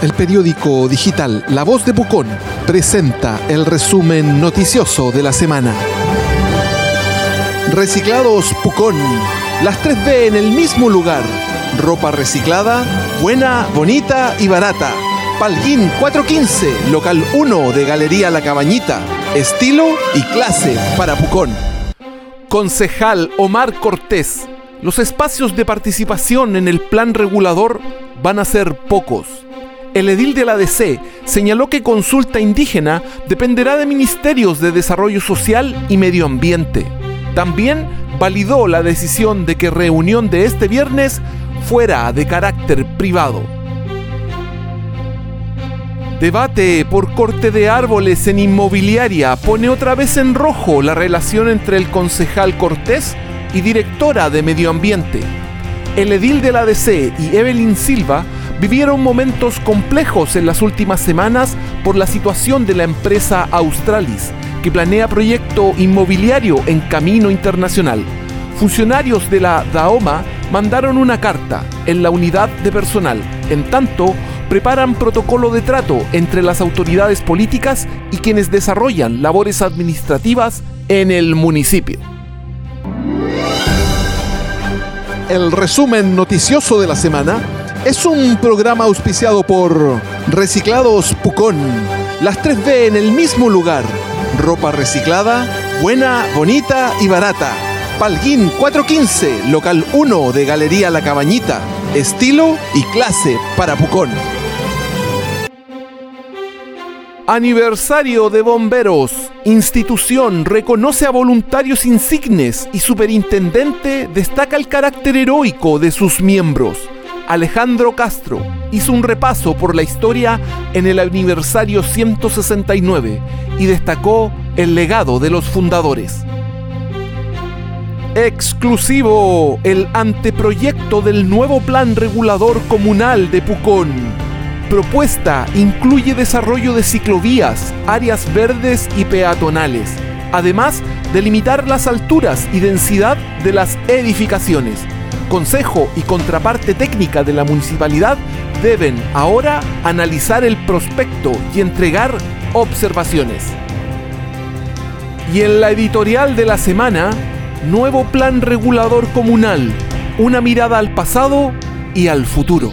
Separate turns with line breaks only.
El periódico digital La Voz de Pucón presenta el resumen noticioso de la semana. Reciclados Pucón. Las 3B en el mismo lugar. Ropa reciclada, buena, bonita y barata. Palguín 415, local 1 de Galería La Cabañita. Estilo y clase para Pucón. Concejal Omar Cortés. Los espacios de participación en el plan regulador van a ser pocos. El edil de la DC señaló que consulta indígena dependerá de ministerios de desarrollo social y medio ambiente. También validó la decisión de que reunión de este viernes fuera de carácter privado. Debate por corte de árboles en inmobiliaria pone otra vez en rojo la relación entre el concejal Cortés y directora de Medio Ambiente. El edil de la DC y Evelyn Silva vivieron momentos complejos en las últimas semanas por la situación de la empresa Australis, que planea proyecto inmobiliario en camino internacional. Funcionarios de la DAOMA mandaron una carta en la unidad de personal. En tanto, preparan protocolo de trato entre las autoridades políticas y quienes desarrollan labores administrativas en el municipio. El resumen noticioso de la semana es un programa auspiciado por Reciclados Pucón. Las 3B en el mismo lugar. Ropa reciclada, buena, bonita y barata. Palguín 415, local 1 de Galería La Cabañita. Estilo y clase para Pucón. Aniversario de Bomberos. Institución reconoce a voluntarios insignes y superintendente destaca el carácter heroico de sus miembros. Alejandro Castro hizo un repaso por la historia en el aniversario 169 y destacó el legado de los fundadores. Exclusivo, el anteproyecto del nuevo plan regulador comunal de Pucón propuesta incluye desarrollo de ciclovías, áreas verdes y peatonales, además de limitar las alturas y densidad de las edificaciones. Consejo y contraparte técnica de la municipalidad deben ahora analizar el prospecto y entregar observaciones. Y en la editorial de la semana, nuevo plan regulador comunal, una mirada al pasado y al futuro.